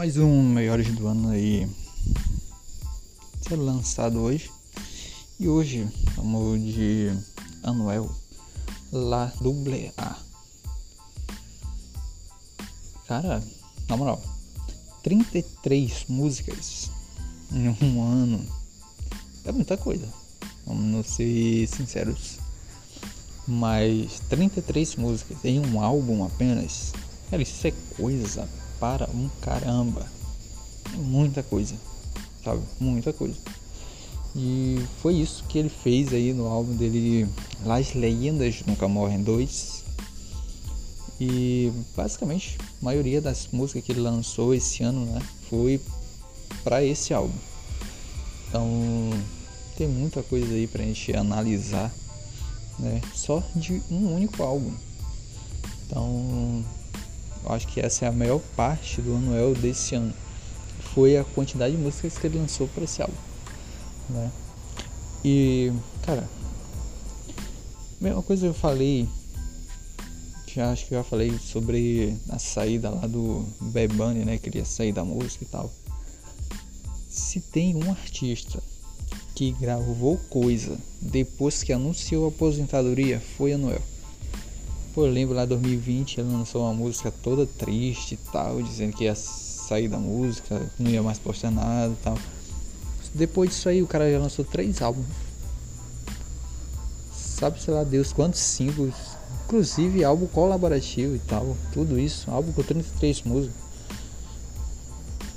mais um Melhores do Ano aí sendo lançado hoje. E hoje vamos de Anuel La Double A. Cara, na moral, 33 músicas em um ano é muita coisa. Vamos ser sinceros. Mas 33 músicas em um álbum apenas, cara, isso é coisa para um caramba. É muita coisa, sabe? Muita coisa. E foi isso que ele fez aí no álbum dele Las Leyendas Nunca Morrem 2. E basicamente a maioria das músicas que ele lançou esse ano né, foi para esse álbum. Então tem muita coisa aí pra gente analisar, né? Só de um único álbum. Então eu acho que essa é a maior parte do Anuel desse ano. Foi a quantidade de músicas que ele lançou para esse álbum. Né? E, cara, mesma coisa eu falei. Já acho que já falei sobre a saída lá do Bebani, né? Queria sair da música e tal. Se tem um artista que gravou coisa depois que anunciou a aposentadoria, foi Anuel. Pô, eu lembro lá 2020 ele lançou uma música toda triste e tal, dizendo que ia sair da música, não ia mais postar nada e tal. Depois disso aí o cara já lançou três álbuns. Sabe, sei lá, Deus, quantos singles. Inclusive álbum colaborativo e tal. Tudo isso. Álbum com 33 músicas.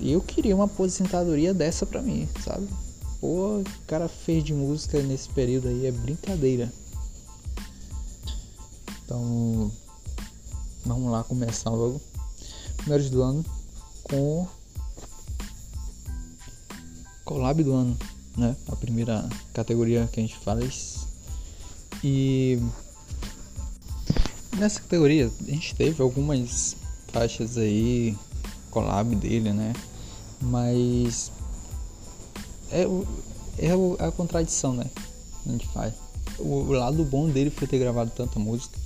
E eu queria uma aposentadoria dessa pra mim, sabe? Pô, o cara fez de música nesse período aí é brincadeira. Então, vamos lá começar logo. Primeiros do ano com collab do ano, né? A primeira categoria que a gente faz. E nessa categoria a gente teve algumas faixas aí collab dele, né? Mas é, o, é a contradição, né? A gente faz. O lado bom dele foi ter gravado tanta música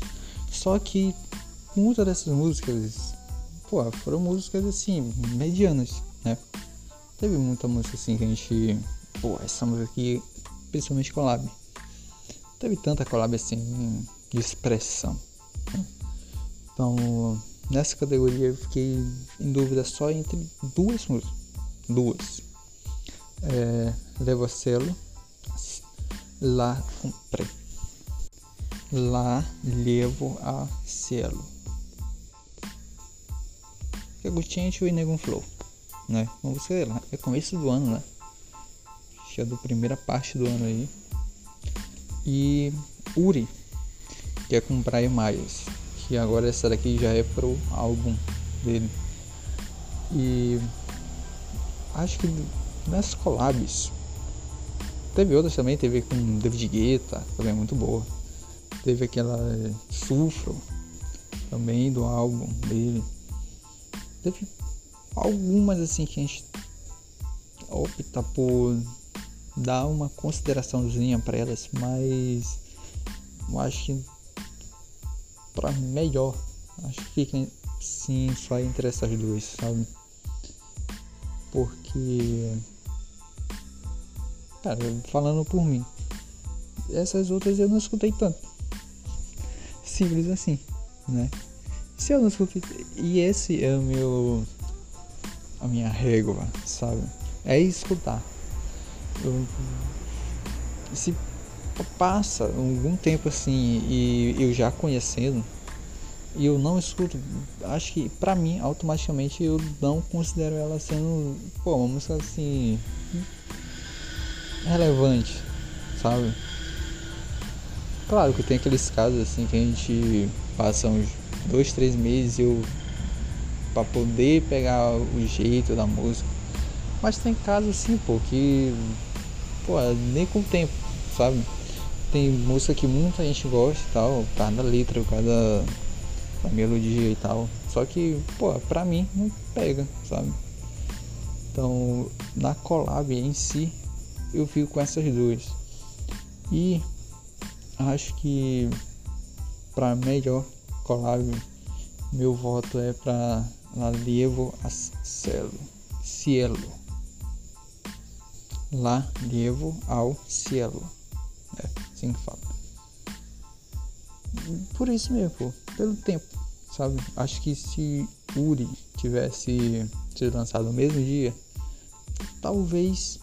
só que muitas dessas músicas, pô, foram músicas assim, medianas, né? Teve muita música assim que a gente, pô, essa música aqui, principalmente collab. Teve tanta collab assim de expressão. Né? Então, nessa categoria eu fiquei em dúvida só entre duas músicas. Duas. É, Levocelo, La Compré lá levo a cielo. Que Agostinho e Negum Flow, né? Vamos ver lá, é começo do ano, né? Já do primeira parte do ano aí. E Uri, que é com Brian Myers, que agora essa daqui já é pro álbum dele. E acho que nas collabs teve outras também, teve com David Guetta, também muito boa. Teve aquela é, Sufro também do álbum dele. Teve algumas assim que a gente opta por dar uma consideraçãozinha para elas, mas eu acho que para melhor, acho que fica sim só entre essas duas, sabe? Porque cara, falando por mim, essas outras eu não escutei tanto. Simples assim, né? Se eu não escutei. E esse é o meu. A minha régua, sabe? É escutar. Eu, se passa algum tempo assim e eu já conhecendo e eu não escuto, acho que pra mim automaticamente eu não considero ela sendo pô, uma música assim relevante, sabe? Claro que tem aqueles casos assim que a gente passa uns dois, três meses eu para poder pegar o jeito da música. Mas tem casos assim, pô, que pô, nem com o tempo, sabe? Tem música que muita gente gosta e tal, cada letra, cada da melodia e tal. Só que, pô, pra mim não pega, sabe? Então, na collab em si, eu fico com essas duas. E acho que para melhor collab meu voto é para La llevo a cielo. cielo. La llevo ao cielo. É assim que fala. Por isso mesmo, pô, pelo tempo, sabe? Acho que se Uri tivesse sido lançado no mesmo dia, talvez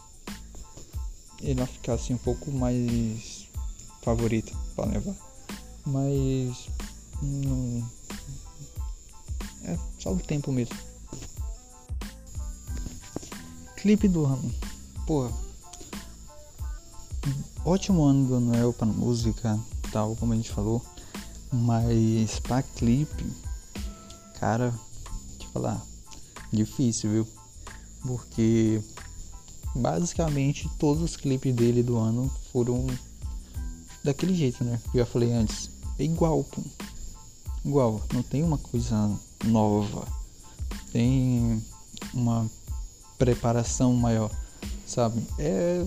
ele ficasse um pouco mais favorito para levar. Mas não é só o tempo mesmo. Clipe do ano. Pô. Ótimo ano do Noel para música, tal, como a gente falou. Mas para clipe, cara, te falar, difícil, viu? Porque basicamente todos os clipes dele do ano foram daquele jeito, né? Eu já falei antes. É igual, pô. Igual, não tem uma coisa nova. Tem uma preparação maior, sabe? É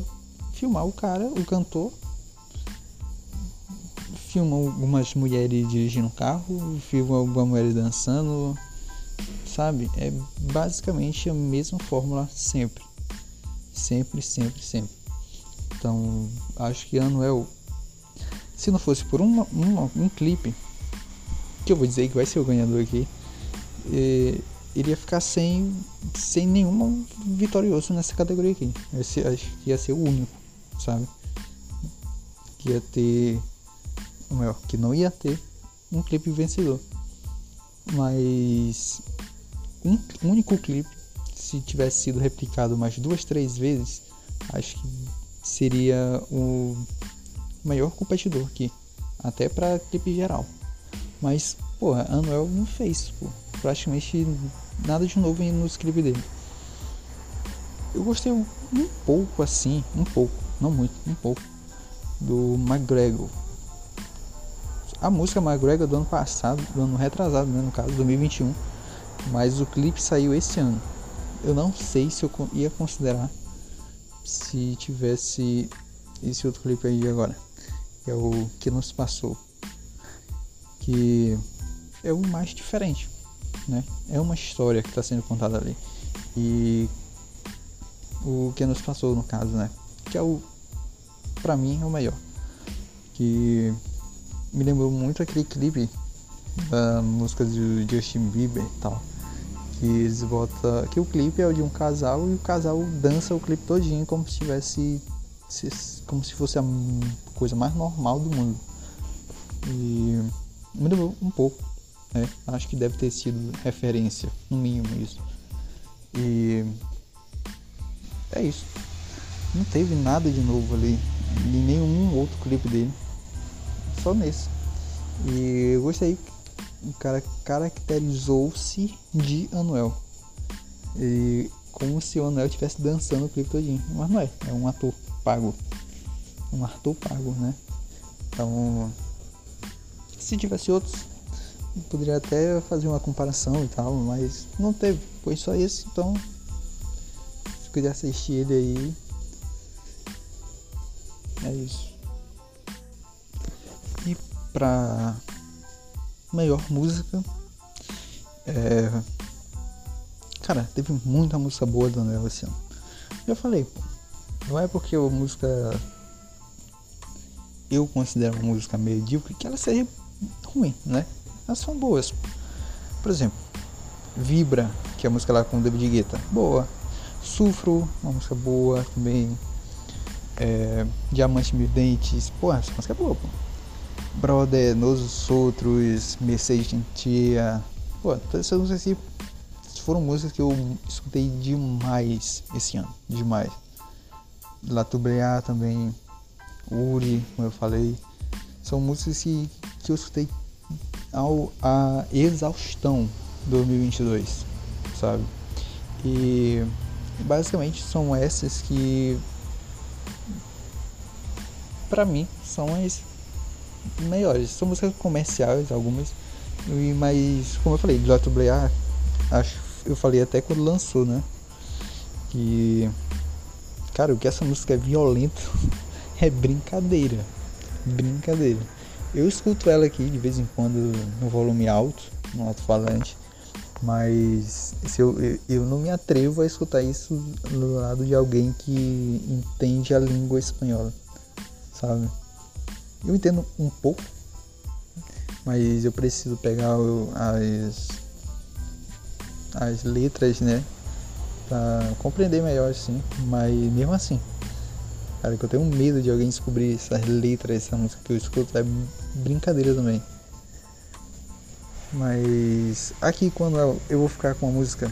filmar o cara, o cantor, filma algumas mulheres dirigindo carro, filma alguma mulher dançando, sabe? É basicamente a mesma fórmula sempre. Sempre, sempre, sempre. Então, acho que Anuel, se não fosse por uma, um clipe, que eu vou dizer que vai ser o ganhador aqui, é, iria ficar sem, sem nenhum vitorioso nessa categoria aqui. Esse, acho que ia ser o único, sabe? Que ia ter. Melhor, que não ia ter um clipe vencedor. Mas um único clipe, se tivesse sido replicado mais duas, três vezes, acho que seria o maior competidor aqui. Até para clipe geral. Mas, pô, Anuel não fez, pô praticamente nada de novo no script dele. Eu gostei um pouco assim, um pouco, não muito, um pouco, do McGregor. A música McGregor do ano passado, do ano retrasado, né, no caso, 2021, mas o clipe saiu esse ano. Eu não sei se eu ia considerar se tivesse esse outro clipe aí agora, que é o que nos passou, que é o mais diferente né? É uma história que está sendo contada ali. E o que nos passou no caso, né? Que é o, pra mim, é o melhor. Que me lembrou muito aquele clipe da música do Justin Bieber e tal. Que eles botam. Que o clipe é o de um casal e o casal dança o clipe todinho como se tivesse. Como se fosse a coisa mais normal do mundo. E me lembrou um pouco né? Acho que deve ter sido referência, no mínimo isso. E é isso. Não teve nada de novo ali, em nenhum outro clipe dele. Só nesse. E eu gostei. O cara caracterizou-se de Anuel. E como se o Anuel estivesse dançando o clipe todinho. Mas não é, é um ator pago. Um ator pago, né? Então, se tivesse outros, poderia até fazer uma comparação e tal, mas não teve, foi só esse, então se quiser assistir ele aí, é isso. E pra melhor música, é... cara, teve muita música boa do Anel esse. Já falei, pô, não é porque a música eu considero uma música medíocre que ela seja ruim, né? elas são boas. Por exemplo, Vibra, que é a música lá com o David Guetta, boa. Sufro, uma música boa também. É, Diamante Mil Dentes, pô, essa música é boa, pô. Brother, Nos Outros, Mercedes Gentia, pô, todas essas músicas foram músicas que eu escutei demais esse ano, demais. Latubrear também, Uri, como eu falei, são músicas que, que eu escutei ao, a exaustão 2022, sabe? E basicamente são essas que para mim são as melhores. São músicas comerciais algumas, mas como eu falei, Dr. Blair, acho eu falei até quando lançou, né? Que cara, o que essa música é violenta é brincadeira. Brincadeira. Eu escuto ela aqui de vez em quando no volume alto, no alto-falante, Mas se eu, eu não me atrevo a escutar isso do lado de alguém que entende a língua espanhola, sabe? Eu entendo um pouco, mas eu preciso pegar as, as letras, né? Pra compreender melhor, assim. Mas mesmo assim, cara, que eu tenho medo de alguém descobrir essas letras, essa música que eu escuto, é brincadeira também. Mas aqui quando eu vou ficar com a música,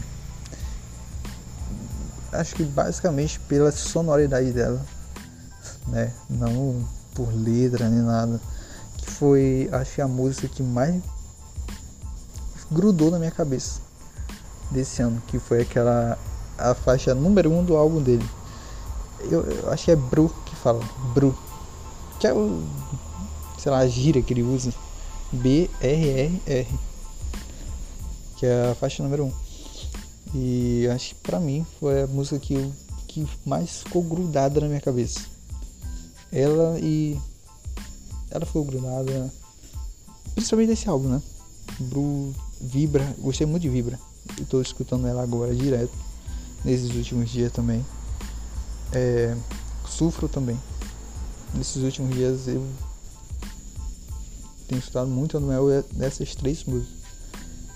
acho que basicamente pela sonoridade dela, né? Não por letra nem nada. Que foi, acho que a música que mais grudou na minha cabeça desse ano, que foi aquela a faixa número 1 um do álbum dele. Eu, eu, acho que é Bru que fala, Bru. Que é o sei lá, a gíria que ele usa. B-R-R-R, que é a faixa número 1. Um. E acho que pra mim foi a música que, eu, que mais ficou grudada na minha cabeça. Ela e. Ela ficou grudada. Principalmente desse álbum, né? Bru Vibra, gostei muito de Vibra. Eu tô escutando ela agora direto. Nesses últimos dias também. É, Sufro também. Nesses últimos dias eu tenho escutado muito a Noel dessas três músicas.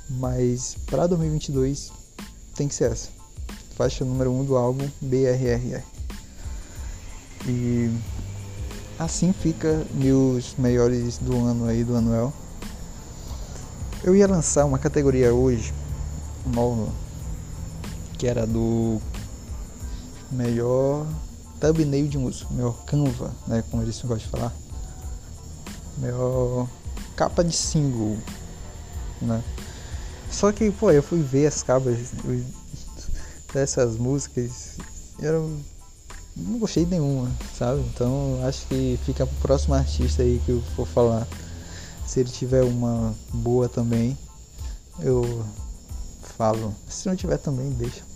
Mas para 2022 tem que ser essa. Faixa número 1 um do álbum BRRR. E assim fica meus melhores do ano aí do Anuel. Eu ia lançar uma categoria hoje nova que era do melhor thumbnail de música, melhor Canva, né, como eles gostam de falar. Melhor capa de single, né? Só que, pô, eu fui ver as capas dessas músicas eu não gostei de nenhuma, sabe? Então acho que fica pro próximo artista aí que eu for falar. Se ele tiver uma boa também, eu falo. Se não tiver também, deixa.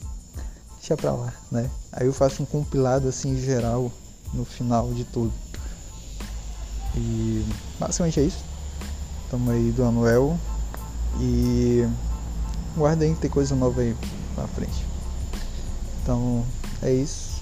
Deixa pra lá, né? Aí eu faço um compilado assim geral no final de tudo. E basicamente é isso. Tamo aí do Anuel. E guardem que tem coisa nova aí pra frente. Então é isso.